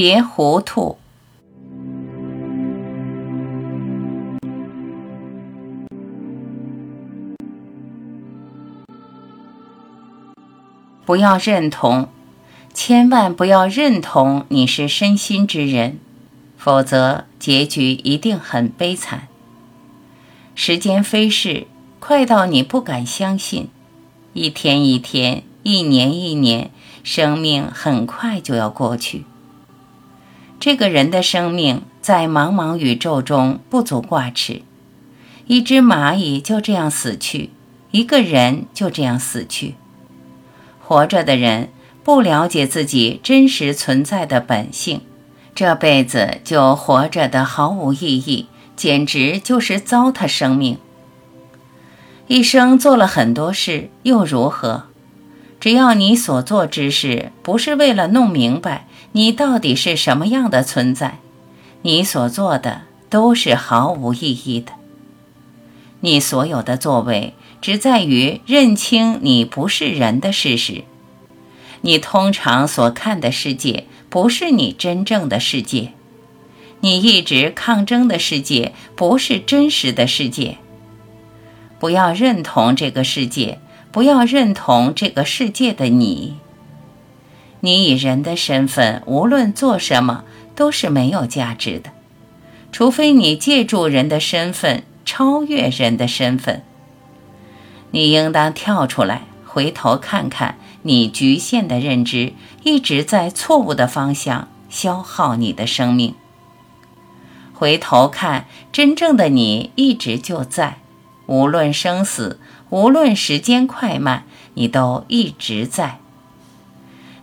别糊涂。不要认同，千万不要认同你是身心之人，否则结局一定很悲惨。时间飞逝，快到你不敢相信。一天一天，一年一年，生命很快就要过去。这个人的生命在茫茫宇宙中不足挂齿，一只蚂蚁就这样死去，一个人就这样死去。活着的人不了解自己真实存在的本性，这辈子就活着的毫无意义，简直就是糟蹋生命。一生做了很多事，又如何？只要你所做之事不是为了弄明白你到底是什么样的存在，你所做的都是毫无意义的。你所有的作为。只在于认清你不是人的事实。你通常所看的世界不是你真正的世界，你一直抗争的世界不是真实的世界。不要认同这个世界，不要认同这个世界的你。你以人的身份无论做什么都是没有价值的，除非你借助人的身份超越人的身份。你应当跳出来，回头看看，你局限的认知一直在错误的方向消耗你的生命。回头看，真正的你一直就在，无论生死，无论时间快慢，你都一直在。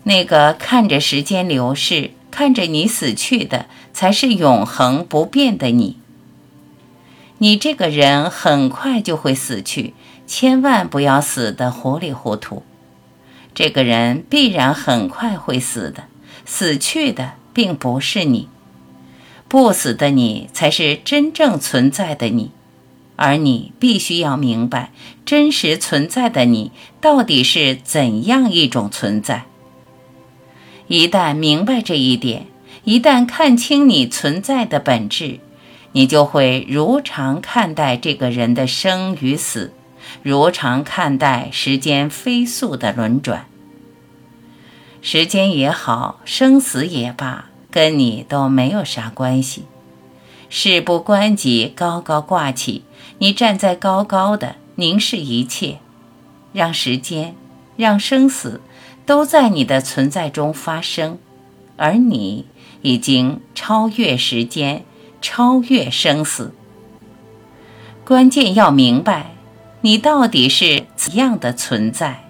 那个看着时间流逝，看着你死去的，才是永恒不变的你。你这个人很快就会死去。千万不要死得糊里糊涂，这个人必然很快会死的。死去的并不是你，不死的你才是真正存在的你，而你必须要明白，真实存在的你到底是怎样一种存在。一旦明白这一点，一旦看清你存在的本质，你就会如常看待这个人的生与死。如常看待时间飞速的轮转，时间也好，生死也罢，跟你都没有啥关系。事不关己，高高挂起，你站在高高的，凝视一切，让时间，让生死，都在你的存在中发生，而你已经超越时间，超越生死。关键要明白。你到底是怎样的存在？